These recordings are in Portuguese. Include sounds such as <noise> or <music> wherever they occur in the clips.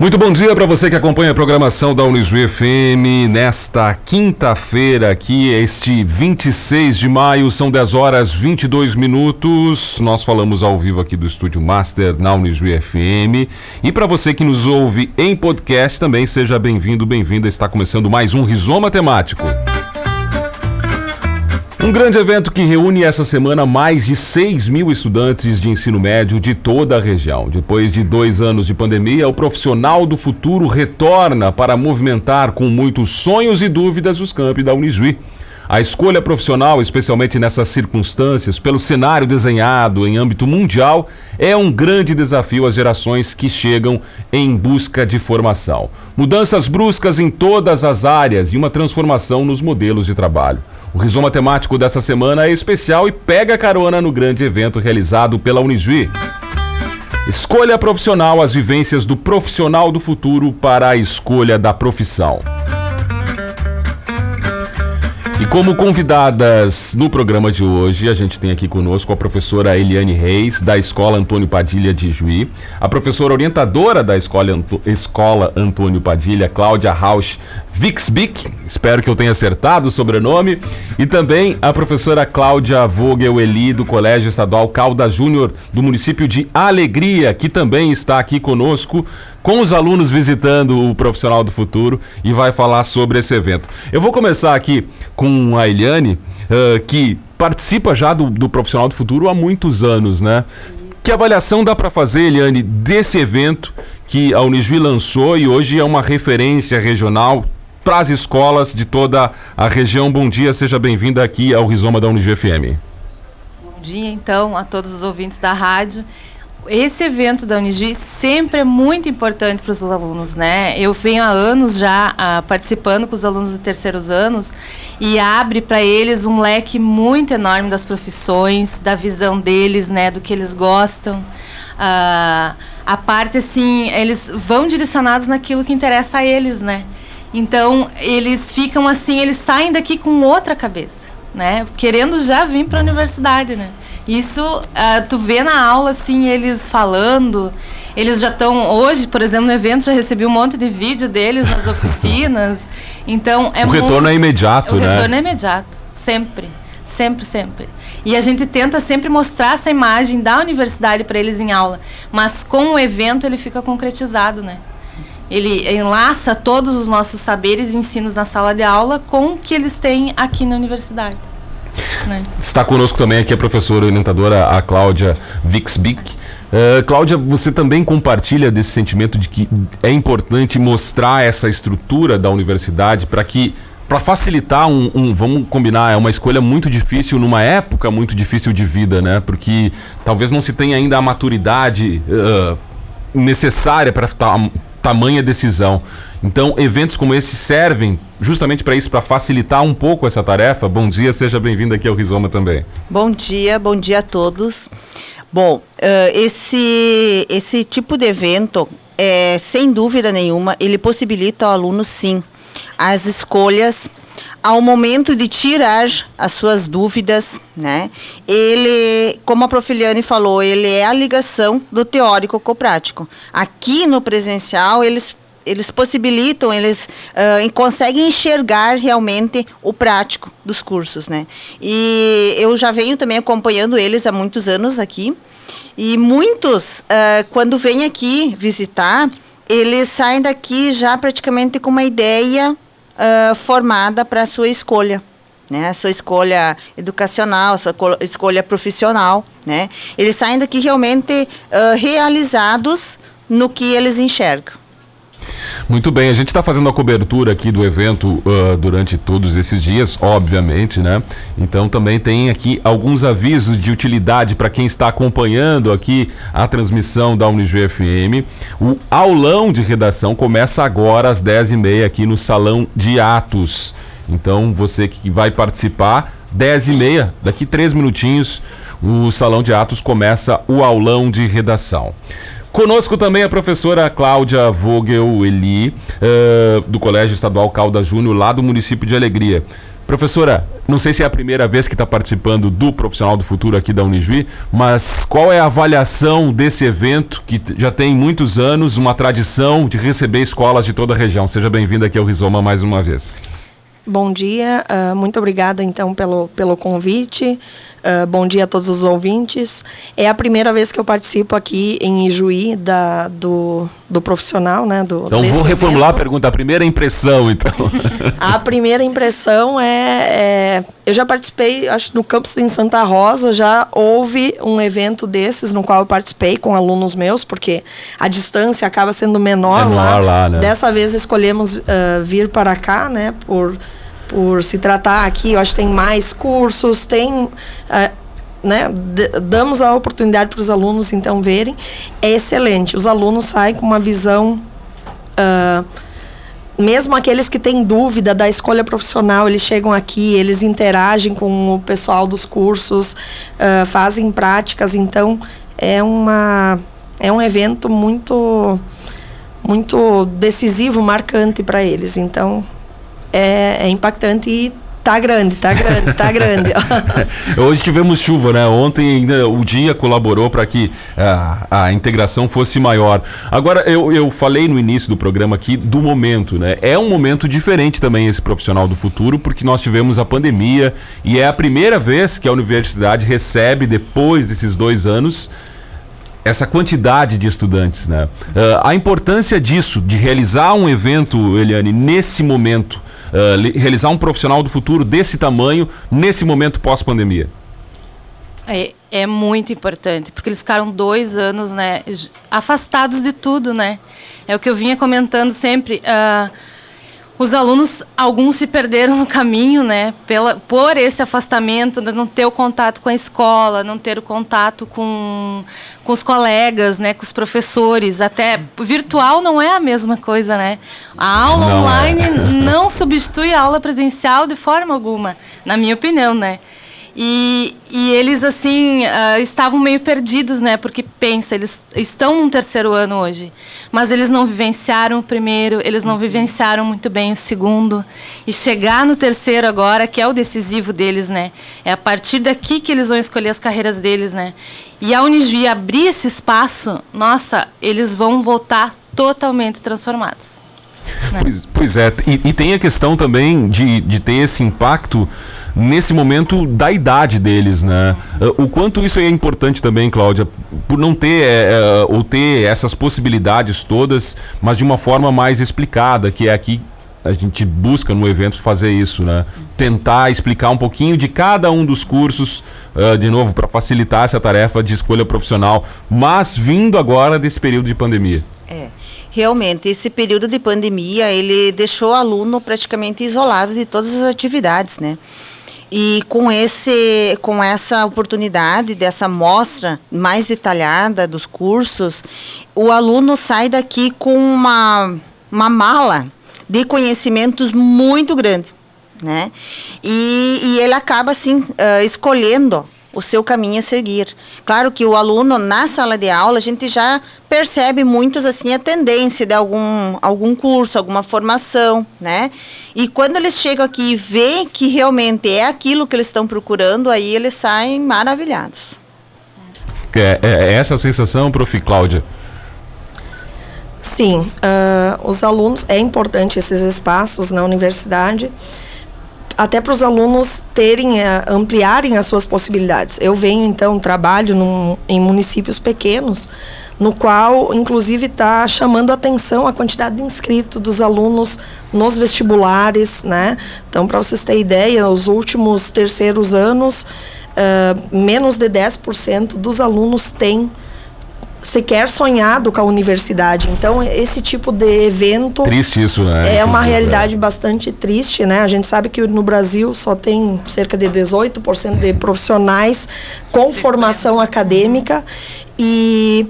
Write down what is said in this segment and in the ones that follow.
Muito bom dia para você que acompanha a programação da Unijuí FM nesta quinta-feira aqui, este 26 de maio, são 10 horas 22 minutos. Nós falamos ao vivo aqui do Estúdio Master na Unijuí FM. E para você que nos ouve em podcast também, seja bem-vindo, bem-vinda. Está começando mais um Rizoma Temático. Um grande evento que reúne essa semana mais de 6 mil estudantes de ensino médio de toda a região. Depois de dois anos de pandemia, o profissional do futuro retorna para movimentar com muitos sonhos e dúvidas os campi da Unijuí. A escolha profissional, especialmente nessas circunstâncias, pelo cenário desenhado em âmbito mundial, é um grande desafio às gerações que chegam em busca de formação. Mudanças bruscas em todas as áreas e uma transformação nos modelos de trabalho. O rizoma temático dessa semana é especial e pega carona no grande evento realizado pela Unijuí. Escolha profissional, as vivências do profissional do futuro para a escolha da profissão. E como convidadas no programa de hoje, a gente tem aqui conosco a professora Eliane Reis, da Escola Antônio Padilha de Juí, a professora orientadora da Escola, Escola Antônio Padilha, Cláudia Rausch Vixbic, espero que eu tenha acertado o sobrenome, e também a professora Cláudia Vogel Eli, do Colégio Estadual Calda Júnior, do município de Alegria, que também está aqui conosco, com os alunos visitando o Profissional do Futuro e vai falar sobre esse evento. Eu vou começar aqui com a Eliane, uh, que participa já do, do Profissional do Futuro há muitos anos, né? Que avaliação dá para fazer, Eliane, desse evento que a Unisvi lançou e hoje é uma referência regional para as escolas de toda a região. Bom dia, seja bem-vinda aqui ao Rizoma da Unijuí FM. Bom dia, então, a todos os ouvintes da rádio. Esse evento da Unijuí sempre é muito importante para os alunos, né? Eu venho há anos já ah, participando com os alunos de terceiros anos e abre para eles um leque muito enorme das profissões, da visão deles, né? Do que eles gostam. Ah, a parte, assim, eles vão direcionados naquilo que interessa a eles, né? Então, eles ficam assim, eles saem daqui com outra cabeça, né? Querendo já vir para a universidade, né? Isso, uh, tu vê na aula, assim, eles falando, eles já estão, hoje, por exemplo, no evento, já recebi um monte de vídeo deles nas <laughs> oficinas, então é O retorno muito, é imediato, o né? O retorno é imediato, sempre, sempre, sempre. E a gente tenta sempre mostrar essa imagem da universidade para eles em aula, mas com o evento ele fica concretizado, né? Ele enlaça todos os nossos saberes e ensinos na sala de aula com o que eles têm aqui na universidade. Né? Está conosco também aqui a professora orientadora, a Cláudia Vixbic. Uh, Cláudia, você também compartilha desse sentimento de que é importante mostrar essa estrutura da universidade para que para facilitar um, um, vamos combinar, é uma escolha muito difícil numa época muito difícil de vida, né? Porque talvez não se tenha ainda a maturidade uh, necessária para tamanha decisão. Então, eventos como esse servem justamente para isso, para facilitar um pouco essa tarefa. Bom dia, seja bem-vindo aqui ao Rizoma também. Bom dia, bom dia a todos. Bom, uh, esse, esse tipo de evento, é, sem dúvida nenhuma, ele possibilita ao aluno, sim, as escolhas ao momento de tirar as suas dúvidas, né? Ele, como a Profiliane falou, ele é a ligação do teórico com o prático. Aqui no presencial, eles eles possibilitam, eles uh, conseguem enxergar realmente o prático dos cursos, né? E eu já venho também acompanhando eles há muitos anos aqui. E muitos, uh, quando vêm aqui visitar, eles saem daqui já praticamente com uma ideia uh, formada para a sua escolha. Né, a sua escolha educacional, a sua escolha profissional, né? Eles saem daqui realmente uh, realizados no que eles enxergam. Muito bem, a gente está fazendo a cobertura aqui do evento uh, durante todos esses dias, obviamente, né? Então também tem aqui alguns avisos de utilidade para quem está acompanhando aqui a transmissão da Unijuí FM. O aulão de redação começa agora às 10h30 aqui no Salão de Atos. Então você que vai participar, 10h30, daqui três minutinhos, o Salão de Atos começa o aulão de redação. Conosco também a professora Cláudia Vogel Eli, uh, do Colégio Estadual Calda Júnior, lá do município de Alegria. Professora, não sei se é a primeira vez que está participando do Profissional do Futuro aqui da Unijuí, mas qual é a avaliação desse evento que já tem muitos anos, uma tradição de receber escolas de toda a região? Seja bem-vinda aqui ao Rizoma mais uma vez. Bom dia, uh, muito obrigada então pelo, pelo convite. Uh, bom dia a todos os ouvintes. É a primeira vez que eu participo aqui em Ijuí da, do, do profissional, né? Do, então vou reformular evento. a pergunta. A primeira impressão, então. <laughs> a primeira impressão é, é, Eu já participei, acho, no campus em Santa Rosa, já houve um evento desses no qual eu participei com alunos meus, porque a distância acaba sendo menor, menor lá. lá né? Dessa vez escolhemos uh, vir para cá, né? Por por se tratar aqui, eu acho que tem mais cursos, tem. Uh, né, damos a oportunidade para os alunos então verem, é excelente. Os alunos saem com uma visão. Uh, mesmo aqueles que têm dúvida da escolha profissional, eles chegam aqui, eles interagem com o pessoal dos cursos, uh, fazem práticas, então é uma é um evento muito muito decisivo, marcante para eles. Então é, é impactante e Tá grande, tá grande, tá <laughs> grande. <laughs> Hoje tivemos chuva, né? Ontem ainda o dia colaborou para que a, ah, a, integração fosse maior. Agora, eu, eu falei no início do programa aqui do momento, né? É um momento diferente também esse profissional do futuro, porque nós tivemos a pandemia e é a primeira vez que a universidade recebe, depois desses dois anos, essa quantidade de estudantes, né? Uh, a importância disso, de realizar um evento, Eliane, nesse momento uh, realizar um profissional do futuro desse tamanho nesse momento pós-pandemia? É, é muito importante, porque eles ficaram dois anos, né, afastados de tudo, né? É o que eu vinha comentando sempre. Uh, os alunos, alguns se perderam no caminho, né? Pela, por esse afastamento, não ter o contato com a escola, não ter o contato com, com os colegas, né? Com os professores. Até virtual não é a mesma coisa, né? A aula não é. online é. não substitui a aula presencial de forma alguma, na minha opinião, né? E, e eles, assim, uh, estavam meio perdidos, né? Porque, pensa, eles estão no terceiro ano hoje, mas eles não vivenciaram o primeiro, eles não vivenciaram muito bem o segundo. E chegar no terceiro agora, que é o decisivo deles, né? É a partir daqui que eles vão escolher as carreiras deles, né? E a Unijuí abrir esse espaço, nossa, eles vão voltar totalmente transformados. Né? Pois, pois, é, e, e, tem a questão também de, de ter esse impacto nesse momento da idade deles, né? O quanto isso é importante também, Cláudia, por não ter é, é, ou ter essas possibilidades todas, mas de uma forma mais explicada, que é aqui a gente busca no evento fazer isso, né? Tentar explicar um pouquinho de cada um dos cursos, uh, de novo, para facilitar essa tarefa de escolha profissional, mas vindo agora desse período de pandemia. É. Realmente, esse período de pandemia, ele deixou o aluno praticamente isolado de todas as atividades, né? E com, esse, com essa oportunidade dessa mostra mais detalhada dos cursos, o aluno sai daqui com uma, uma mala de conhecimentos muito grande. Né? E, e ele acaba assim uh, escolhendo o seu caminho a seguir. Claro que o aluno na sala de aula a gente já percebe muitos assim a tendência de algum algum curso, alguma formação, né? E quando eles chegam aqui e vê que realmente é aquilo que eles estão procurando, aí eles saem maravilhados. É, é, é essa a sensação, prof. Cláudia? Sim, uh, os alunos, é importante esses espaços na universidade, até para os alunos terem, uh, ampliarem as suas possibilidades. Eu venho, então, trabalho num, em municípios pequenos, no qual, inclusive, está chamando atenção a quantidade de inscritos dos alunos nos vestibulares, né? Então, para vocês terem ideia, nos últimos terceiros anos, uh, menos de 10% dos alunos têm sequer sonhado com a universidade. Então, esse tipo de evento. Triste isso, né? É uma realidade é. bastante triste, né? A gente sabe que no Brasil só tem cerca de 18% de profissionais com formação acadêmica e.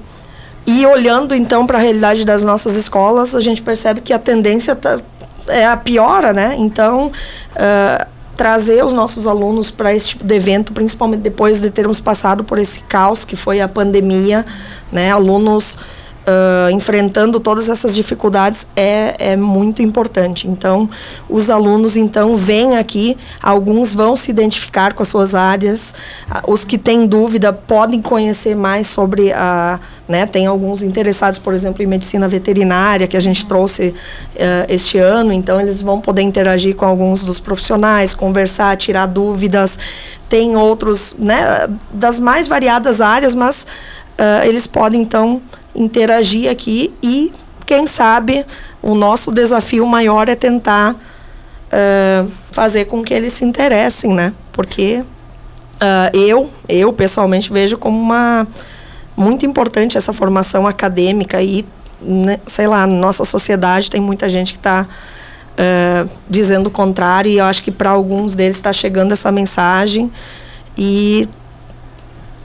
E olhando então para a realidade das nossas escolas, a gente percebe que a tendência tá, é a piora, né? Então, uh, trazer os nossos alunos para esse tipo de evento, principalmente depois de termos passado por esse caos que foi a pandemia, né? Alunos uh, enfrentando todas essas dificuldades é, é muito importante. Então, os alunos então vêm aqui, alguns vão se identificar com as suas áreas, uh, os que têm dúvida podem conhecer mais sobre a né, tem alguns interessados, por exemplo, em medicina veterinária, que a gente trouxe uh, este ano, então eles vão poder interagir com alguns dos profissionais, conversar, tirar dúvidas. Tem outros, né, das mais variadas áreas, mas uh, eles podem, então, interagir aqui e, quem sabe, o nosso desafio maior é tentar uh, fazer com que eles se interessem, né? Porque uh, eu, eu pessoalmente vejo como uma muito importante essa formação acadêmica e, né, sei lá, nossa sociedade tem muita gente que está uh, dizendo o contrário e eu acho que para alguns deles está chegando essa mensagem e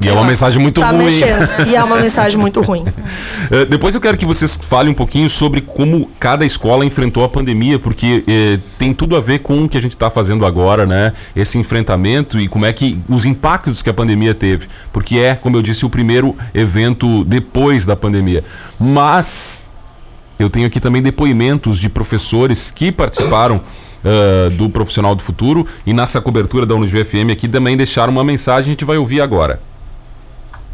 e é uma mensagem muito tá ruim. Mexendo. <laughs> E é uma mensagem muito ruim. Uh, depois eu quero que vocês falem um pouquinho sobre como cada escola enfrentou a pandemia, porque uh, tem tudo a ver com o que a gente está fazendo agora, né? Esse enfrentamento e como é que os impactos que a pandemia teve. Porque é, como eu disse, o primeiro evento depois da pandemia. Mas eu tenho aqui também depoimentos de professores que participaram. Uh, do Profissional do Futuro e nessa cobertura da Uniju FM aqui também deixaram uma mensagem, a gente vai ouvir agora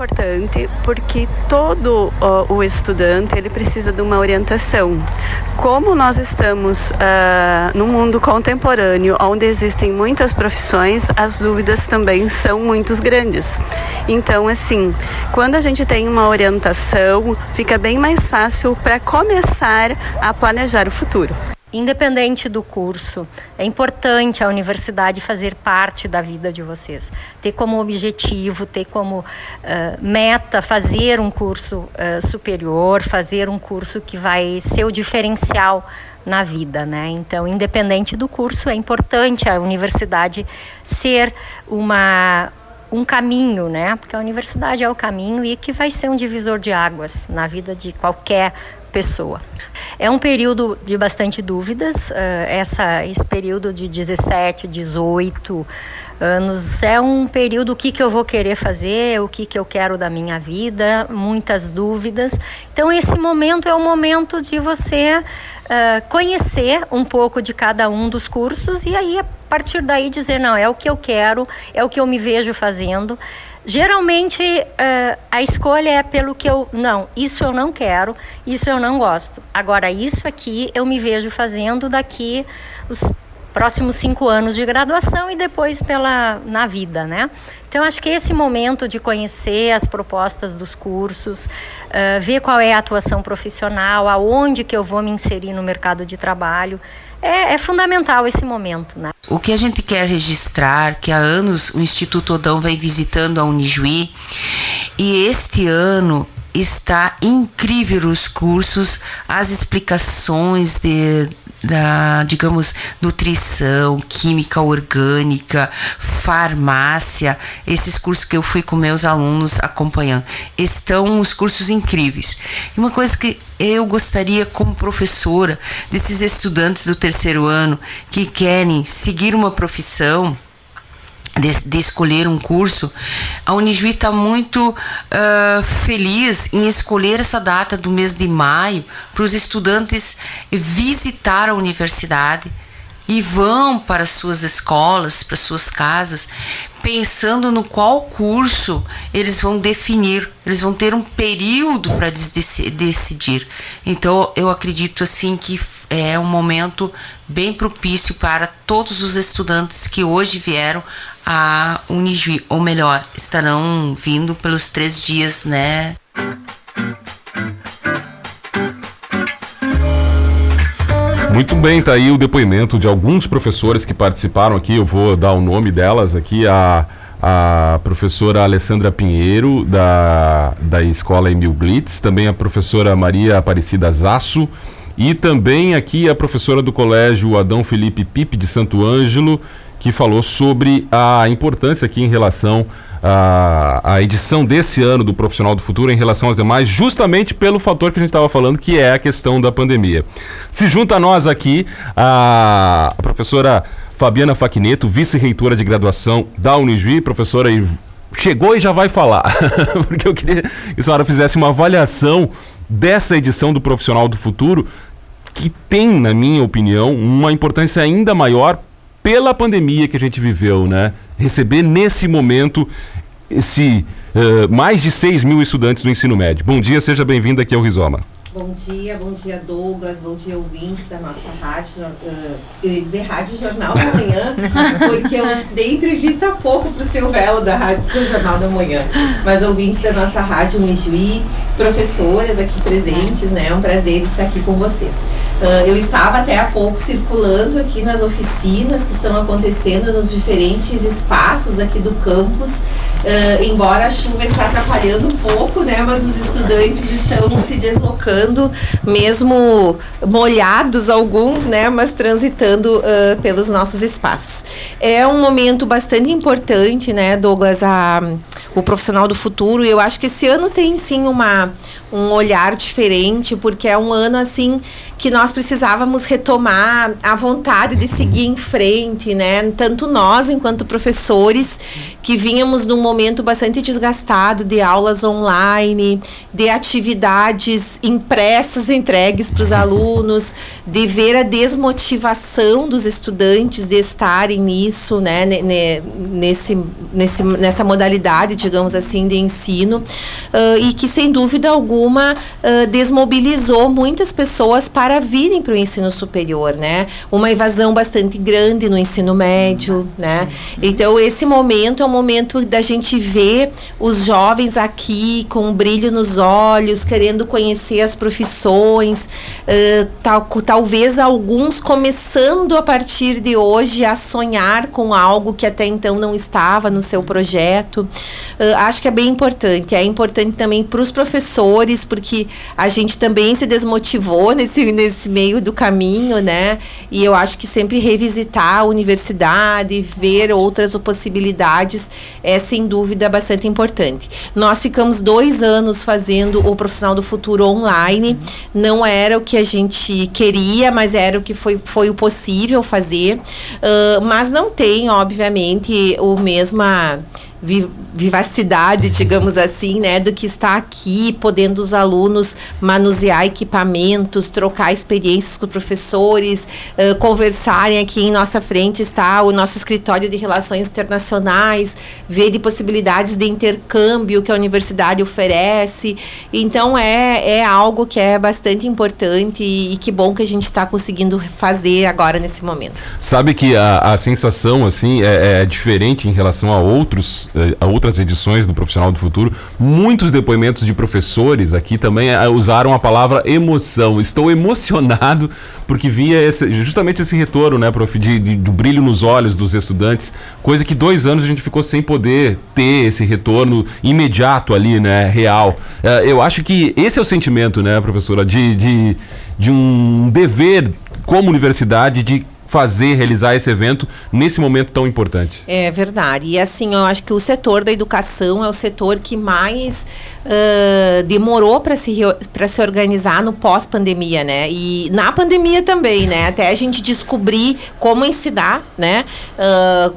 importante porque todo uh, o estudante ele precisa de uma orientação. Como nós estamos uh, no mundo contemporâneo, onde existem muitas profissões, as dúvidas também são muito grandes. Então, assim, quando a gente tem uma orientação, fica bem mais fácil para começar a planejar o futuro. Independente do curso, é importante a universidade fazer parte da vida de vocês. Ter como objetivo, ter como uh, meta fazer um curso uh, superior, fazer um curso que vai ser o diferencial na vida, né? Então, independente do curso, é importante a universidade ser uma um caminho, né? Porque a universidade é o caminho e que vai ser um divisor de águas na vida de qualquer pessoa. É um período de bastante dúvidas, uh, essa, esse período de 17, 18 anos é um período o que, que eu vou querer fazer, o que, que eu quero da minha vida, muitas dúvidas. Então, esse momento é o momento de você uh, conhecer um pouco de cada um dos cursos e aí, a partir daí, dizer: não, é o que eu quero, é o que eu me vejo fazendo. Geralmente uh, a escolha é pelo que eu. Não, isso eu não quero, isso eu não gosto. Agora, isso aqui eu me vejo fazendo daqui os próximos cinco anos de graduação e depois pela na vida, né? Então acho que esse momento de conhecer as propostas dos cursos, uh, ver qual é a atuação profissional, aonde que eu vou me inserir no mercado de trabalho, é, é, fundamental esse momento, né? O que a gente quer registrar, que há anos o Instituto Odão vem visitando a Unijuí e este ano está incrível os cursos, as explicações de, da, digamos, nutrição, química orgânica, farmácia, esses cursos que eu fui com meus alunos acompanhando. Estão os cursos incríveis. E uma coisa que eu gostaria, como professora, desses estudantes do terceiro ano que querem seguir uma profissão, de, de, escolher um curso, a Unijuí está muito uh, feliz em escolher essa data do mês de maio para os estudantes visitar a universidade e vão para suas escolas, para suas casas, pensando no qual curso eles vão definir. Eles vão ter um período para decidir. Então, eu acredito assim que é um momento bem propício para todos os estudantes que hoje vieram a Unijuí, ou melhor, estarão vindo pelos três dias, né? Muito bem, tá aí o depoimento de alguns professores que participaram aqui. Eu vou dar o nome delas aqui. A, a professora Alessandra Pinheiro, da, da escola Emil Glitz, também a professora Maria Aparecida Zasso, e também aqui a professora do colégio Adão Felipe Pipe de Santo Ângelo que falou sobre a importância aqui em relação à, à edição desse ano do Profissional do Futuro em relação às demais, justamente pelo fator que a gente estava falando, que é a questão da pandemia. Se junta a nós aqui a, a professora Fabiana Faquineto, vice-reitora de graduação da Unijuí, professora chegou e já vai falar, <laughs> porque eu queria que a senhora fizesse uma avaliação dessa edição do Profissional do Futuro, que tem, na minha opinião, uma importância ainda maior pela pandemia que a gente viveu, né? Receber nesse momento esse uh, mais de 6 mil estudantes do ensino médio. Bom dia, seja bem-vindo aqui ao Rizoma. Bom dia, bom dia Douglas, bom dia ouvintes da nossa rádio, uh, eu ia dizer Rádio Jornal da Manhã, <laughs> porque eu dei entrevista há pouco para o seu Velo da Rádio Jornal da Manhã, mas ouvintes da nossa rádio Mijuí, professoras aqui presentes, né, é um prazer estar aqui com vocês. Uh, eu estava até há pouco circulando aqui nas oficinas que estão acontecendo nos diferentes espaços aqui do campus, uh, embora a chuva está atrapalhando um pouco, né, mas os estudantes estão se deslocando, mesmo molhados alguns, né, mas transitando uh, pelos nossos espaços. É um momento bastante importante, né, Douglas, a, o profissional do futuro. Eu acho que esse ano tem sim uma um olhar diferente, porque é um ano assim que nós precisávamos retomar a vontade de seguir em frente, né? Tanto nós, enquanto professores, que vínhamos num momento bastante desgastado de aulas online, de atividades impressas entregues para os <laughs> alunos, de ver a desmotivação dos estudantes de estarem nisso, né? Nesse, nesse, nessa modalidade, digamos assim, de ensino, uh, e que sem dúvida alguma uh, desmobilizou muitas pessoas para virem para o ensino superior, né? Uma evasão bastante grande no ensino médio, né? Então esse momento é um momento da gente ver os jovens aqui com um brilho nos olhos, querendo conhecer as profissões, uh, tal, talvez alguns começando a partir de hoje a sonhar com algo que até então não estava no seu projeto. Uh, acho que é bem importante. É importante também para os professores, porque a gente também se desmotivou nesse nesse meio do caminho, né? E eu acho que sempre revisitar a universidade, ver outras possibilidades é sem dúvida bastante importante. Nós ficamos dois anos fazendo o profissional do futuro online. Não era o que a gente queria, mas era o que foi, foi o possível fazer. Uh, mas não tem, obviamente, o mesma vivacidade, digamos assim, né, do que está aqui, podendo os alunos manusear equipamentos, trocar experiências com professores, uh, conversarem aqui em nossa frente está o nosso escritório de relações internacionais, ver de possibilidades de intercâmbio que a universidade oferece. Então é, é algo que é bastante importante e, e que bom que a gente está conseguindo fazer agora nesse momento. Sabe que a, a sensação assim é, é diferente em relação a outros a outras edições do Profissional do Futuro, muitos depoimentos de professores aqui também eh, usaram a palavra emoção. Estou emocionado porque via esse, justamente esse retorno, né, prof, de, de, do brilho nos olhos dos estudantes, coisa que dois anos a gente ficou sem poder ter esse retorno imediato ali, né, real. Uh, eu acho que esse é o sentimento, né, professora, de, de, de um dever como universidade de fazer, realizar esse evento nesse momento tão importante. É verdade. E assim, eu acho que o setor da educação é o setor que mais uh, demorou para se, se organizar no pós-pandemia, né? E na pandemia também, né? Até a gente descobrir como ensinar, né? Uh,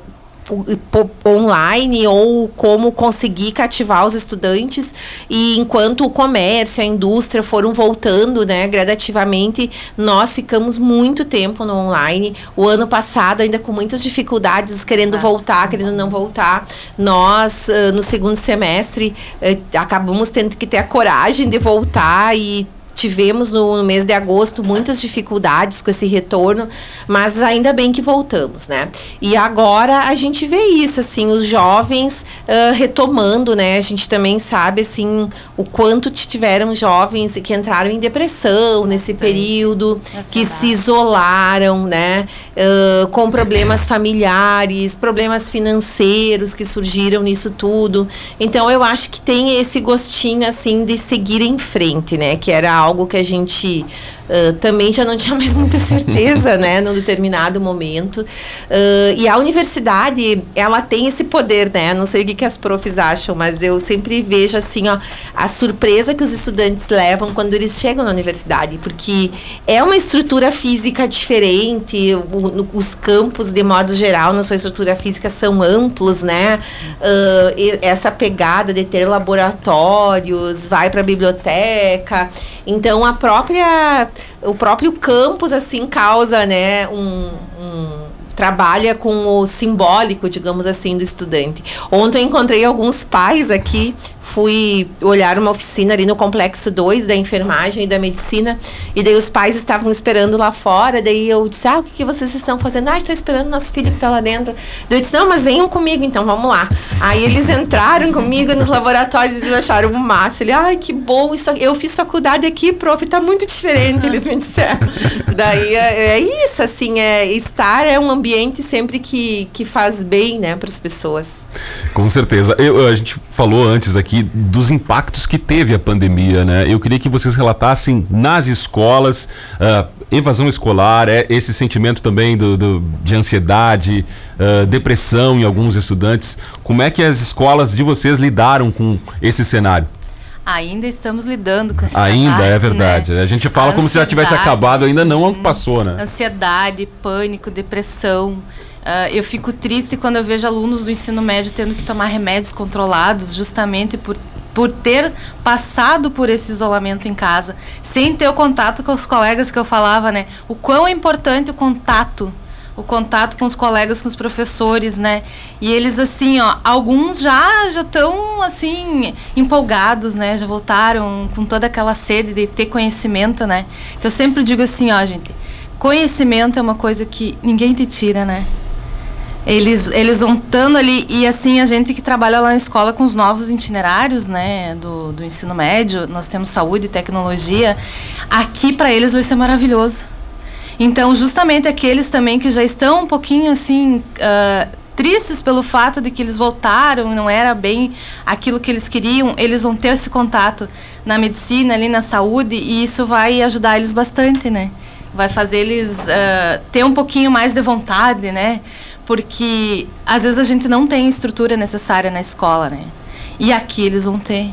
online ou como conseguir cativar os estudantes e enquanto o comércio, a indústria foram voltando, né, gradativamente, nós ficamos muito tempo no online. O ano passado ainda com muitas dificuldades, querendo voltar, querendo não voltar. Nós no segundo semestre acabamos tendo que ter a coragem de voltar e tivemos no, no, mês de agosto muitas dificuldades com esse retorno, mas ainda bem que voltamos, né? E agora a gente vê isso, assim, os jovens uh, retomando, né? A gente também sabe, assim, o quanto tiveram jovens que entraram em depressão nesse período, que se isolaram, né? Uh, com problemas familiares, problemas financeiros que surgiram nisso tudo. Então eu acho que tem esse gostinho, assim, de seguir em frente, né? Que era algo que a gente Uh, também já não <laughs> tinha mais muita certeza, né, num determinado momento. Uh, e a universidade, ela tem esse poder, né? Não sei o que, que as profs acham, mas eu sempre vejo assim, ó, a surpresa que os estudantes levam quando eles chegam na universidade, porque é uma estrutura física diferente, o, os campos, de modo geral, na sua estrutura física são amplos, né? Uh, essa pegada de ter laboratórios, vai para a biblioteca. Então, a própria o próprio campus assim causa, né, um, um trabalha com o simbólico, digamos assim, do estudante. Ontem eu encontrei alguns pais aqui fui olhar uma oficina ali no complexo 2 da enfermagem e da medicina, e daí os pais estavam esperando lá fora, daí eu disse, ah, o que, que vocês estão fazendo? Ah, estou esperando nosso filho que está lá dentro. Daí eu disse, não, mas venham comigo, então vamos lá. Aí eles entraram comigo nos laboratórios e acharam o máximo. Ele, ai, que bom, isso, eu fiz faculdade aqui, prof, está muito diferente, eles me disseram. daí é, é, isso, assim, é, estar é um ambiente sempre que, que faz bem, né, para as pessoas. Com certeza. Eu, a gente falou antes aqui dos impactos que teve a pandemia, né? Eu queria que vocês relatassem nas escolas, uh, evasão escolar, é, esse sentimento também do, do de ansiedade, uh, depressão em alguns estudantes. Como é que as escolas de vocês lidaram com esse cenário? Ainda estamos lidando com esse Ainda, cenário, é verdade. Né? A gente fala como se já tivesse acabado, ainda não hum, passou, né? Ansiedade, pânico, depressão. Uh, eu fico triste quando eu vejo alunos do ensino médio tendo que tomar remédios controlados justamente por, por ter passado por esse isolamento em casa, sem ter o contato com os colegas que eu falava, né? O quão é importante o contato o contato com os colegas, com os professores, né? E eles assim, ó, alguns já já estão assim empolgados, né? Já voltaram com toda aquela sede de ter conhecimento, né? Então eu sempre digo assim, ó, gente, conhecimento é uma coisa que ninguém te tira, né? Eles, eles vão estando ali, e assim, a gente que trabalha lá na escola com os novos itinerários, né, do, do ensino médio, nós temos saúde e tecnologia, aqui para eles vai ser maravilhoso. Então, justamente aqueles também que já estão um pouquinho assim, uh, tristes pelo fato de que eles voltaram e não era bem aquilo que eles queriam, eles vão ter esse contato na medicina, ali na saúde, e isso vai ajudar eles bastante, né? Vai fazer eles uh, ter um pouquinho mais de vontade, né? Porque às vezes a gente não tem estrutura necessária na escola, né? E aqui eles vão ter.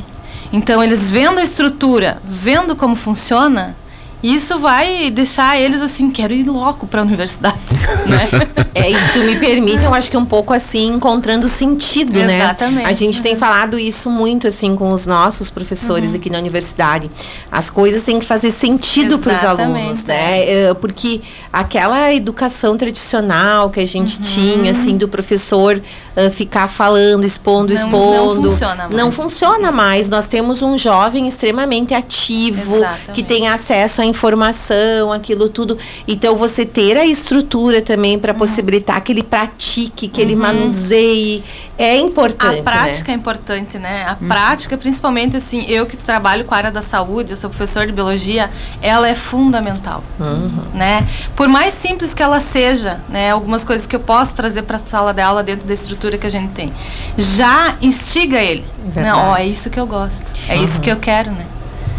Então, eles vendo a estrutura, vendo como funciona, isso vai deixar eles assim, quero ir logo para a universidade, <laughs> né? É, isso tu me permite, eu acho que um pouco assim, encontrando sentido, Exatamente. né? Exatamente. A gente uhum. tem falado isso muito assim com os nossos professores uhum. aqui na universidade. As coisas têm que fazer sentido para os alunos, né? É, porque aquela educação tradicional que a gente uhum. tinha, assim, do professor uh, ficar falando, expondo, não, expondo. Não funciona mais. Não funciona mais. Nós temos um jovem extremamente ativo, Exatamente. que tem acesso a informação, aquilo tudo. Então você ter a estrutura também para uhum. possibilitar que ele pratique, que uhum. ele manuseie, é importante. A prática né? é importante, né? A uhum. prática, principalmente assim, eu que trabalho com a área da saúde, eu sou professor de biologia, ela é fundamental, uhum. né? Por mais simples que ela seja, né? Algumas coisas que eu posso trazer para a sala de aula dentro da estrutura que a gente tem, já instiga ele. Verdade. Não, ó, é isso que eu gosto, é isso que eu quero, né?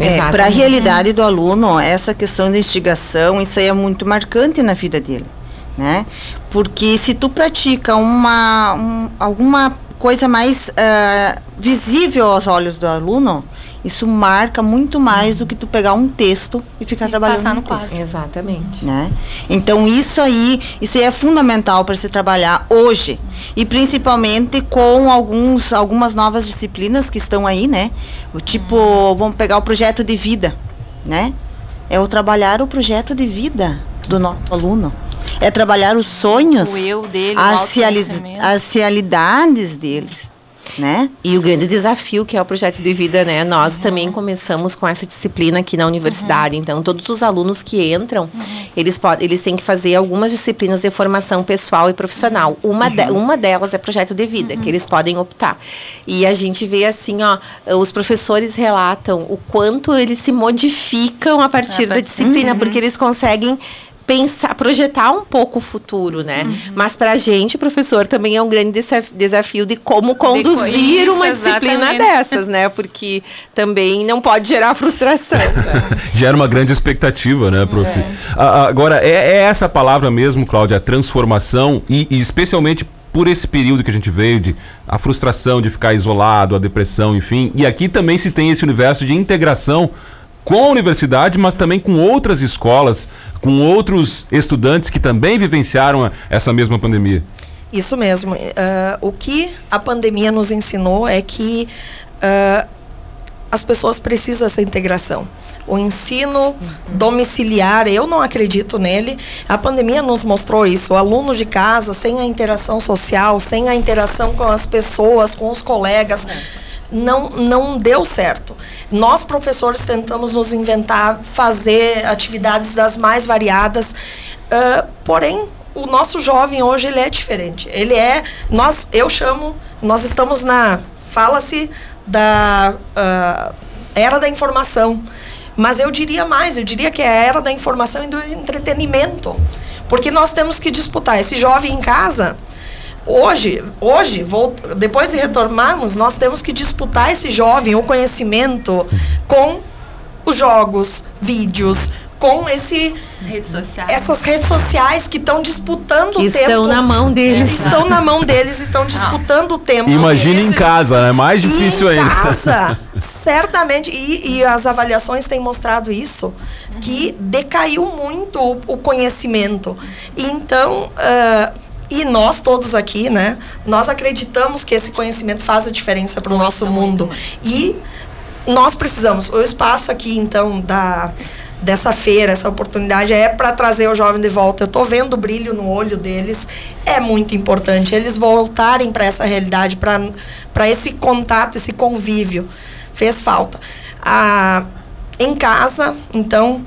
É, para a realidade do aluno, essa questão da instigação, isso aí é muito marcante na vida dele, né? Porque se tu pratica uma, um, alguma coisa mais uh, visível aos olhos do aluno, isso marca muito mais do que tu pegar um texto e ficar e trabalhando passar no, no quadro. Exatamente. Né? Então isso aí, isso aí é fundamental para se trabalhar hoje e principalmente com alguns algumas novas disciplinas que estão aí, né? O tipo, uhum. vamos pegar o projeto de vida, né? É o trabalhar o projeto de vida do nosso aluno. É trabalhar os sonhos, o eu dele, as, as realidades deles né? E o grande desafio que é o projeto de vida, né? Nós uhum. também começamos com essa disciplina aqui na universidade. Uhum. Então, todos os alunos que entram, uhum. eles podem, eles têm que fazer algumas disciplinas de formação pessoal e profissional. Uma, de, uhum. uma delas é projeto de vida, que uhum. eles podem optar. E a gente vê assim, ó, os professores relatam o quanto eles se modificam a partir, a da disciplina, porque eles conseguem pensar, projetar um pouco o futuro, né? Uhum. Mas pra gente, professor, também é um grande desaf- desafio de como conduzir isso, uma disciplina exatamente. dessas, né? Porque também não pode gerar frustração. né? <laughs> Gera uma grande expectativa, né, prof? A- a- agora, é, é essa palavra mesmo, Cláudia, a transformação, e, e especialmente por esse período que a gente veio de a frustração de ficar isolado, a depressão, enfim. E aqui também se tem esse universo de integração com a universidade, mas também com outras escolas, com outros estudantes que também vivenciaram essa mesma pandemia. Isso mesmo. Ah, o que a pandemia nos ensinou é que ah, as pessoas precisam dessa integração. O ensino domiciliar, eu não acredito nele. A pandemia nos mostrou isso. O aluno de casa, sem a interação social, sem a interação com as pessoas, com os colegas, não, não deu certo. Nós, professores, tentamos nos inventar, fazer atividades das mais variadas, ah, porém, o nosso jovem hoje ele é diferente. Ele é, nós, eu chamo, nós estamos na, fala-se da ah, era da informação, mas eu diria mais, eu diria que é a era da informação e do entretenimento, porque nós temos que disputar esse jovem em casa. Hoje, hoje, vou, depois de retornarmos, nós temos que disputar esse jovem, o conhecimento, com os jogos, vídeos, com esse Redes sociais. essas redes sociais que estão disputando Que o tempo. estão na mão deles. Estão na mão deles e estão disputando o tempo. Imagine em casa, né? Mais difícil em ainda. casa, <laughs> certamente, e, e as avaliações têm mostrado isso, que decaiu muito o, o conhecimento. E então, ah, e nós todos aqui, né, nós acreditamos que esse conhecimento faz a diferença para o nosso mundo. E nós precisamos, o espaço aqui, então, da dessa feira, essa oportunidade é para trazer o jovem de volta. Eu tô vendo o brilho no olho deles, é muito importante eles voltarem para essa realidade, para esse contato, esse convívio. Fez falta. Ah, em casa, então,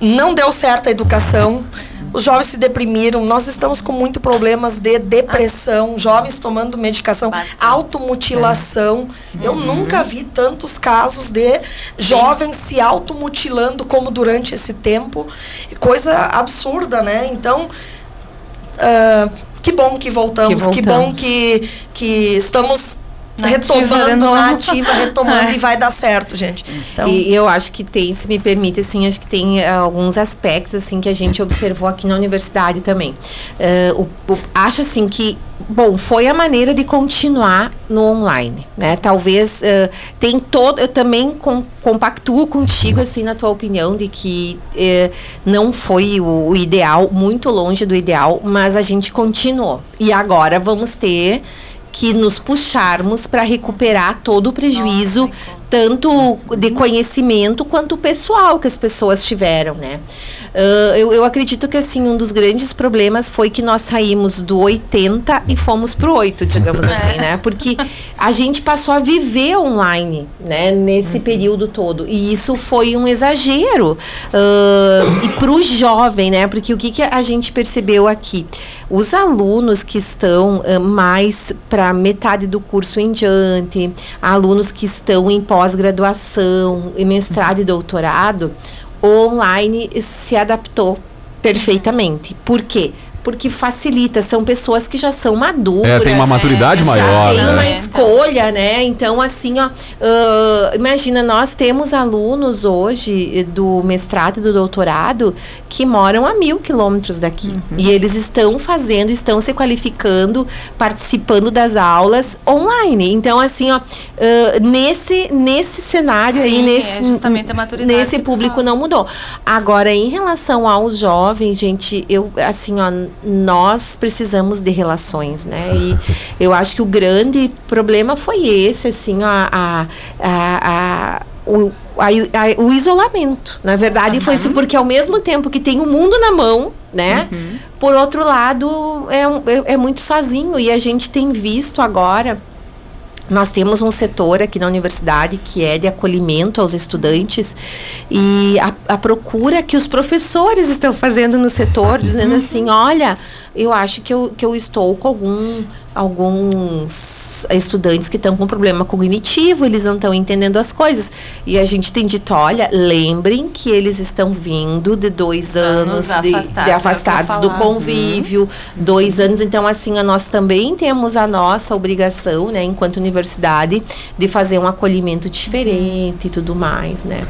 não deu certo a educação. Os jovens se deprimiram. Nós estamos com muito problemas de depressão, jovens tomando medicação, automutilação. Eu nunca vi tantos casos de jovens se automutilando como durante esse tempo. Coisa absurda, né? Então, ah, que bom que voltamos, Que que, bom voltamos. que, que estamos retomando na ativa, retomando <laughs> É. e vai dar certo, gente. Então, E eu acho que tem, se me permite, assim, acho que tem eh, alguns aspectos, assim, que a gente observou aqui na universidade também. Eh, o- o- acho, assim, que, bom, foi a maneira de continuar no online, né? Talvez eh, tem todo, eu também com, compactuo contigo, assim, na tua opinião, de que eh, não foi o, o ideal, muito longe do ideal, mas a gente continuou. E agora vamos ter que nos puxarmos para recuperar todo o prejuízo, tanto de conhecimento quanto pessoal que as pessoas tiveram, né? Ah, eu, eu acredito que assim um dos grandes problemas foi que nós saímos do 80 e fomos pro 8, digamos <laughs> assim, né? Porque a gente passou a viver online, né? Nesse período todo e isso foi um exagero Ah, e pro jovem, né? Porque o que, que a gente percebeu aqui? Os alunos que estão ah, mais para metade do curso em diante, alunos que estão em pós-graduação, em mestrado e doutorado, o online se adaptou perfeitamente. Por quê? Porque facilita, são pessoas que já são maduras. É, tem uma maturidade já maior, tem né? uma escolha, né? Então, assim, ó, ah, imagina, nós temos alunos hoje do mestrado e do doutorado que moram a mil quilômetros daqui. E eles estão fazendo, estão se qualificando, participando das aulas online. Então, assim, ó, ah, nesse, nesse cenário aí, Sim, nesse, é justamente a maturidade nesse público não mudou. Agora, em relação aos jovens, gente, eu, assim, ó, nós precisamos de relações, né? E eu acho que o grande problema foi esse, assim, ó, a, a, a, o, a- a- o isolamento. Na verdade, foi isso, porque ao mesmo tempo que tem o mundo na mão, né? Por outro lado, é, é, é muito sozinho. E a gente tem visto agora nós temos um setor aqui na universidade que é de acolhimento aos estudantes e a, a procura que os professores estão fazendo no setor, dizendo assim, olha, eu acho que eu, que eu estou com algum alguns estudantes que estão com problema cognitivo, eles não estão entendendo as coisas. E a gente tem dito, olha, lembrem que eles estão vindo de dois anos, Anos de, afastados, de é afastados eu do convívio, dois anos. Então, assim, a nós também temos a nossa obrigação, né, enquanto universidade, de fazer um acolhimento diferente e tudo mais, né.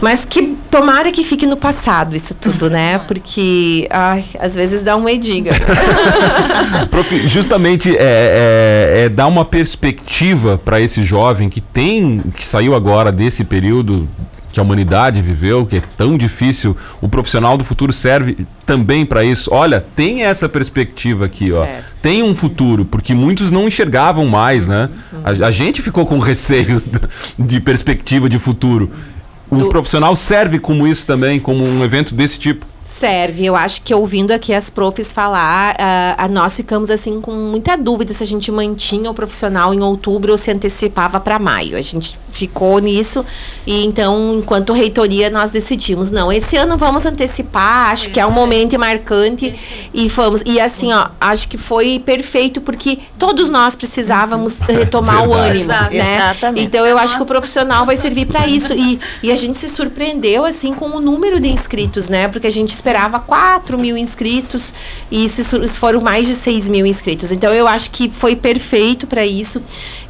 Mas que tomara que fique no passado isso tudo, né, <laughs> porque, ai, às vezes dá um medinho. <laughs> Prof, justamente é, é, é dar uma perspectiva para esse jovem que tem, que saiu agora desse período que a humanidade viveu, que é tão difícil. O profissional do futuro serve também para isso. Olha, tem essa perspectiva aqui, ó. Certo. Tem um futuro, porque muitos não enxergavam mais, né? A, a gente ficou com receio <laughs> de perspectiva de futuro. O Do- profissional serve como isso também, como um evento desse tipo. Serve. Eu acho que ouvindo aqui as profs falar, ah, a nós ficamos assim com muita dúvida se a gente mantinha o profissional em outubro ou se antecipava para maio. A gente ficou nisso e então, enquanto reitoria, nós decidimos, não, esse ano vamos antecipar, acho que é um momento marcante e vamos. E assim, ó, acho que foi perfeito porque todos nós precisávamos retomar o ânimo, Exato. né? Exatamente. Então eu acho que o profissional vai servir para isso e, e a gente se surpreendeu assim com o número de inscritos, né? Porque a gente esperava 4 mil inscritos e foram mais de 6 mil inscritos. Então eu acho que foi perfeito para isso.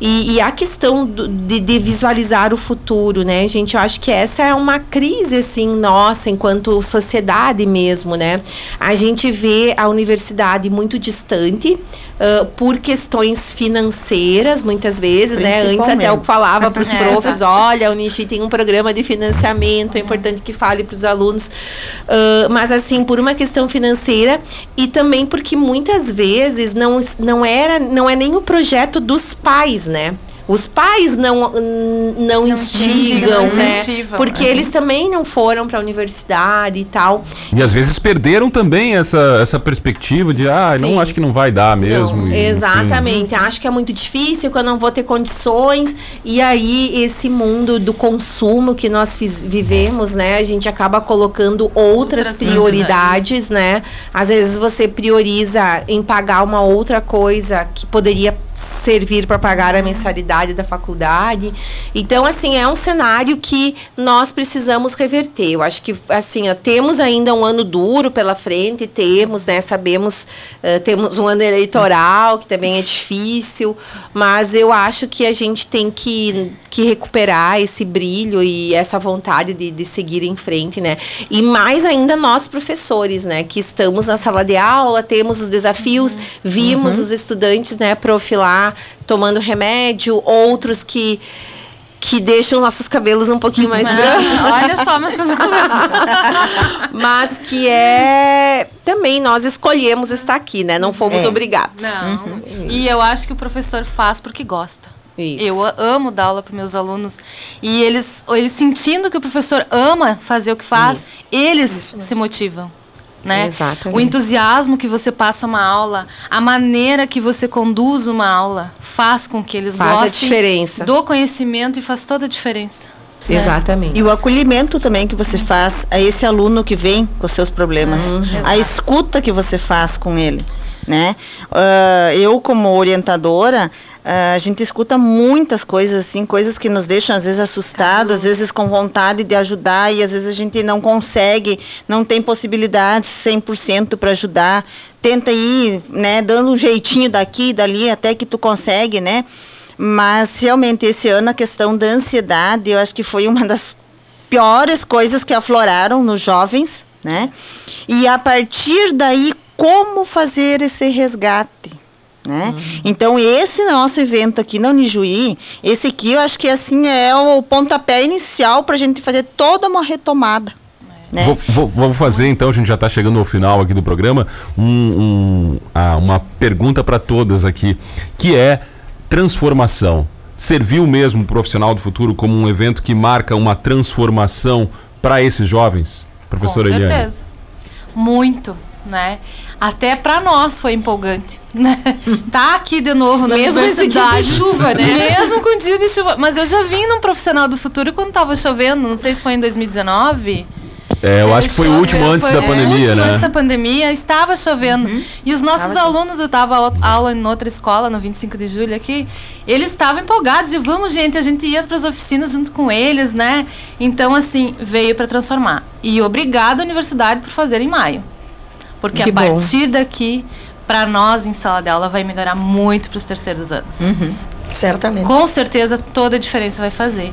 E, e a questão do- de, de visualizar o futuro, né, gente? Eu acho que essa é uma crise, assim, nossa, enquanto sociedade mesmo, né? A gente vê a universidade muito distante ah, por questões financeiras, muitas vezes, né? Antes até o que falava <laughs> para os É, profs, olha, a Unichi tem um programa de financiamento, é importante que fale para os alunos. Ah, mas assim, por uma questão financeira e também porque muitas vezes não, não era, não é nem o projeto dos pais, né? Os pais não, não, instigam, não né? incentivam, Porque é. eles também não foram para a universidade e tal. E às vezes perderam também essa, essa perspectiva de, ah, não Sim. acho que não vai dar mesmo. Não, e, enfim. exatamente. Acho que é muito difícil, que eu não vou ter condições. E aí, esse mundo do consumo que nós fiz- vivemos, né? A gente acaba colocando outras, Outras prioridades, né? Às vezes você prioriza em pagar uma outra coisa que poderia servir para pagar a mensalidade da faculdade. Então, assim, é um cenário que nós precisamos reverter. Eu acho que, assim, ó, temos ainda um ano duro pela frente, temos, né? Sabemos, eh, temos um ano eleitoral, que também é difícil, mas eu acho que a gente tem que, que recuperar esse brilho e essa vontade de, de seguir em frente, né? E mais ainda nós, professores, né? Que estamos na sala de aula, temos os desafios, vimos os estudantes, né, profilar, tomando remédio, outros que que deixam nossos cabelos um pouquinho mais <laughs> brancos. Olha só, meus cabelos. <laughs> Mas que é também nós escolhemos estar aqui, né? Não fomos É. obrigados. Não. E eu acho que o professor faz porque gosta. Isso. Eu amo dar aula para meus alunos. E eles, eles sentindo que o professor ama fazer o que faz, eles se motivam. Né? Exatamente. O entusiasmo que você passa uma aula, a maneira que você conduz uma aula, faz com que eles Faz a gostem diferença. do conhecimento e faz toda a diferença. Exatamente. E o acolhimento também que você faz a esse aluno que vem com seus problemas. a escuta que você faz com ele. Né? Ah, eu, como orientadora, ah, a gente escuta muitas coisas, assim, coisas que nos deixam às vezes assustados, às vezes com vontade de ajudar e às vezes a gente não consegue, não tem possibilidades 100% para ajudar. Tenta ir, né, dando um jeitinho daqui e dali até que tu consegue, né? Mas realmente esse ano a questão da ansiedade, eu acho que foi uma das piores coisas que afloraram nos jovens, né? E a partir daí como fazer esse resgate, né? Então esse nosso evento aqui na Unijuí, esse aqui eu acho que assim é o pontapé inicial para a gente fazer toda uma retomada. Né? Vou, vou- vou fazer então, a gente já está chegando ao final aqui do programa, um- um- ah, uma pergunta para todas aqui, que é transformação. Serviu mesmo o Profissional do Futuro como um evento que marca uma transformação para esses jovens? Professora Com Eliane? certeza. Muito, né? Até para nós foi empolgante, né? <laughs> Tá aqui de novo na Mesmo esse dia de chuva, né? Mesmo com dia de chuva. Mas eu já vim num profissional do futuro quando tava chovendo, não sei se foi em 2019. É, eu acho que foi o último Choveu, antes foi da o pandemia, último né? Antes da pandemia, estava chovendo. E os nossos alunos, eu estava aula em outra escola, no 25 de julho aqui, eles estavam empolgados. E vamos, gente, a gente ia para as oficinas junto com eles, né? Então, assim, veio para transformar. E obrigado, universidade, por fazer em maio. Porque Que a bom. partir daqui, para nós em sala de aula, vai melhorar muito para os terceiros anos. Certamente. Com certeza, toda a diferença vai fazer.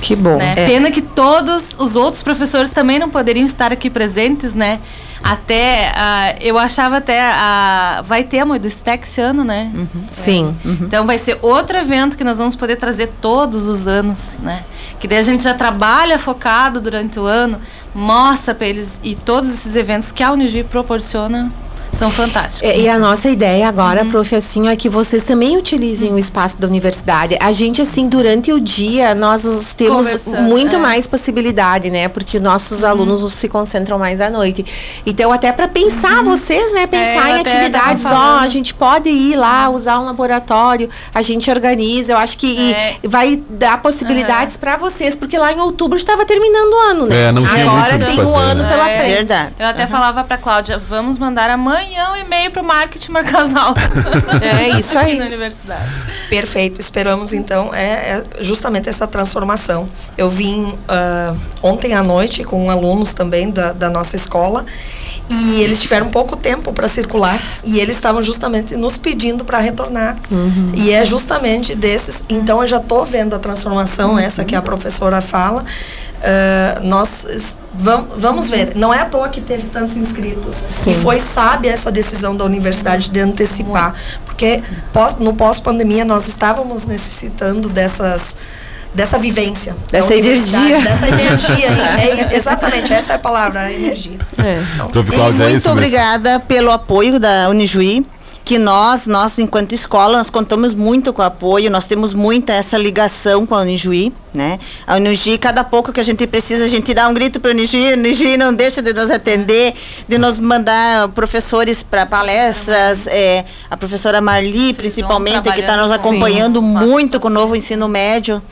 Que bom. né? É. Pena que todos os outros professores também não poderiam estar aqui presentes, né? Até, ah, eu achava até, a vai ter a Moedustec esse ano, né? Sim. Então vai ser outro evento que nós vamos poder trazer todos os anos, né? Que daí a gente já trabalha focado durante o ano, mostra para eles e todos esses eventos que a Unijuí proporciona são fantásticos. É, E a nossa ideia agora, prof, assim, é que vocês também utilizem o espaço da universidade. A gente, assim, durante o dia, nós os temos muito é. mais possibilidade, né? Porque nossos alunos os se concentram mais à noite. Então, até para pensar, vocês, né? Pensar eu em atividades, ó, a gente pode ir lá, usar um laboratório, a gente organiza. Eu acho que É. vai dar possibilidades para vocês, porque lá em outubro estava terminando o ano, né? É, não tinha Agora tem um fazer, ano né? pela É. frente. Verdade. Eu até falava pra Cláudia, vamos mandar amanhã um e-mail pro marketing marcar as aulas. <laughs> É isso Aqui aí. na universidade. Perfeito. Esperamos então é, é justamente essa transformação. Eu vim ah, ontem à noite com alunos também da, da nossa escola e eles tiveram pouco tempo para circular e eles estavam justamente nos pedindo para retornar. E é justamente desses. Então eu já estou vendo a transformação essa que a professora fala. Ah, nós vamos ver. Não é à toa que teve tantos inscritos. E foi sábia essa decisão da universidade de antecipar, porque pós- no pós-pandemia nós estávamos necessitando dessas dessa vivência, Dessa energia. dessa energia. É, é, exatamente, essa é a palavra, a energia. Então, Prof. E é muito obrigada pelo apoio da Unijuí, que nós, nós enquanto escola, nós contamos muito com o apoio, nós temos muita essa ligação com a Unijuí, né? A Unijuí, cada pouco que a gente precisa, a gente dá um grito para a Unijuí, a Unijuí não deixa de nos atender, de nos mandar professores para palestras, é, a professora Marli, principalmente, que está nos acompanhando Sim, muito com o novo ensino médio.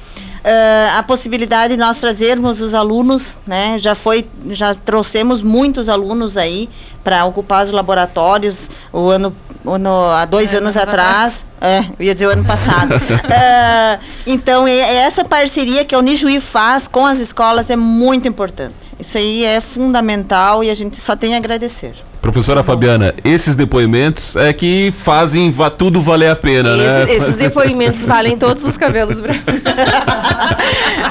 Ah, a possibilidade de nós trazermos os alunos, né? Já foi, já trouxemos muitos alunos aí para ocupar os laboratórios o ano, o ano- há dois Dois anos, anos atrás. É, eu ia dizer o ano passado. <laughs> Ah, então, e- essa parceria que a Unijuí faz com as escolas é muito importante. Isso aí é fundamental e a gente só tem a agradecer. Professora Fabiana, esses depoimentos é que fazem va- tudo valer a pena, né? Esses, esses depoimentos valem todos os cabelos <laughs> brancos.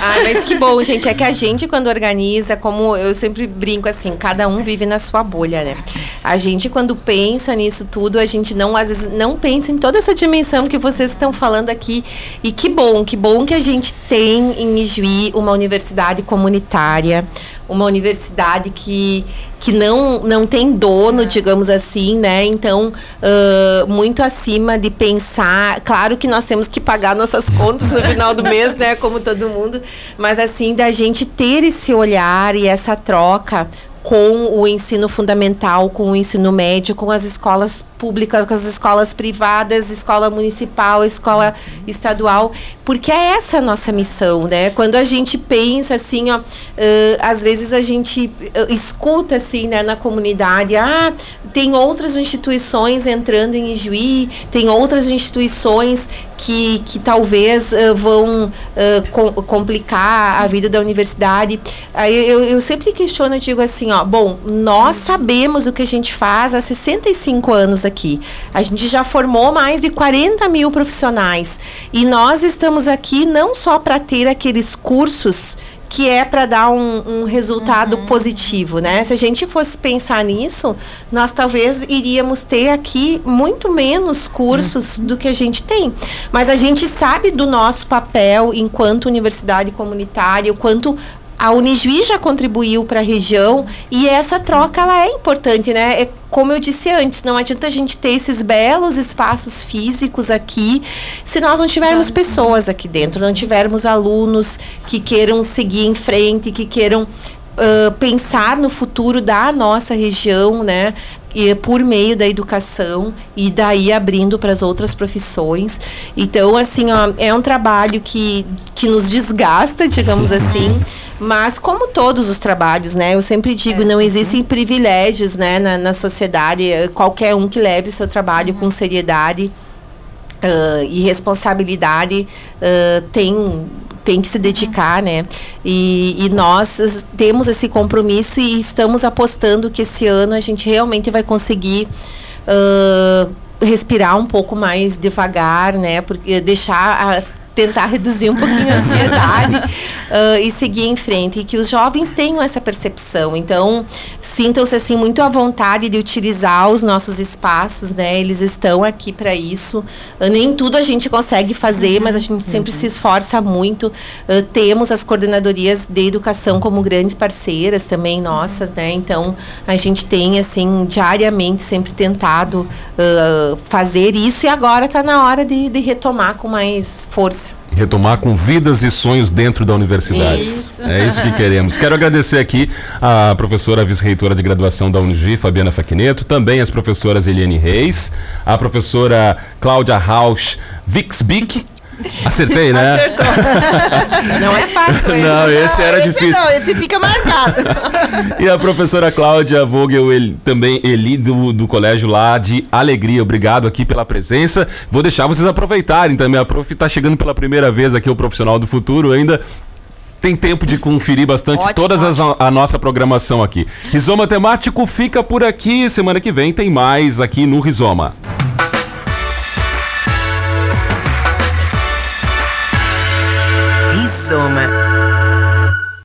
Ah, mas que bom, gente. É que a gente, quando organiza, como eu sempre brinco assim, cada um vive na sua bolha, né? A gente, quando pensa nisso tudo, a gente não, às vezes, não pensa em toda essa dimensão que vocês estão falando aqui. E que bom, que bom que a gente tem em Ijuí uma universidade comunitária, uma universidade que, que não, não tem dono, digamos assim, né? Então, ãh, muito acima de pensar. Claro que nós temos que pagar nossas contas no final do mês, né? Como todo mundo. Mas, assim, da gente ter esse olhar e essa troca com o ensino fundamental, com o ensino médio, com as escolas públicas, com as escolas privadas, escola municipal, escola estadual, porque é essa a nossa missão, né? Quando a gente pensa assim, ó, ãh, às vezes a gente ãh, escuta assim, né, na comunidade, ah, tem outras instituições entrando em Ijuí, tem outras instituições que, que talvez ãh, vão com- complicar a vida da universidade. Aí eu, eu sempre questiono, digo assim, ó, bom, nós sabemos o que a gente faz há 65 anos aqui. A gente já formou mais de 40 mil profissionais. E nós estamos aqui não só para ter aqueles cursos que é para dar um, um resultado positivo, né? Se a gente fosse pensar nisso, nós talvez iríamos ter aqui muito menos cursos do que a gente tem. Mas a gente sabe do nosso papel enquanto universidade comunitária, o quanto a Unijuí já contribuiu para a região e essa troca ela é importante, né? É, como eu disse antes, não adianta a gente ter esses belos espaços físicos aqui se nós não tivermos pessoas aqui dentro, não tivermos alunos que queiram seguir em frente, que queiram ah, pensar no futuro da nossa região, né? E por meio da educação e daí abrindo para as outras profissões. Então, assim, ó, é um trabalho que, que nos desgasta, digamos <laughs> assim, Mas como todos os trabalhos, né? Eu sempre digo, não existem privilégios, né, na, na sociedade. Qualquer um que leve o seu trabalho com seriedade uh, e responsabilidade uh, tem tem que se dedicar, né? E, e, nós temos esse compromisso e estamos apostando que esse ano a gente realmente vai conseguir uh, respirar um pouco mais devagar, né? Porque deixar a tentar reduzir um pouquinho a ansiedade uh, <laughs> e seguir em frente. E que os jovens tenham essa percepção. Então, sintam-se assim muito à vontade de utilizar os nossos espaços, né? Eles estão aqui para isso. Uh, nem tudo a gente consegue fazer, uhum. mas a gente sempre uhum. se esforça muito. Uh, temos as coordenadorias de educação como grandes parceiras também nossas, né? Então, a gente tem assim diariamente sempre tentado fazer isso e agora está na hora de, de retomar com mais força retomar com vidas e sonhos dentro da universidade. Isso. É isso que queremos. Quero agradecer aqui a professora vice-reitora de graduação da Unijuí, Fabiana Faquineto, também as professoras Eliane Reis, a professora Cláudia Rausch Vixbic, Acertei, né? Acertou. <laughs> não é fácil esse. Não, esse não, era esse difícil. Não, esse fica marcado. e a professora Cláudia Vogel, ele, também Eli, do, do colégio lá de Alegria. Obrigado aqui pela presença. Vou deixar vocês aproveitarem também. A prof está chegando pela primeira vez aqui, o Profissional do Futuro. Ainda tem tempo de conferir bastante ótimo, todas as, a nossa programação aqui. Rizoma Temático fica por aqui. Semana que vem tem mais aqui no Rizoma. Rizoma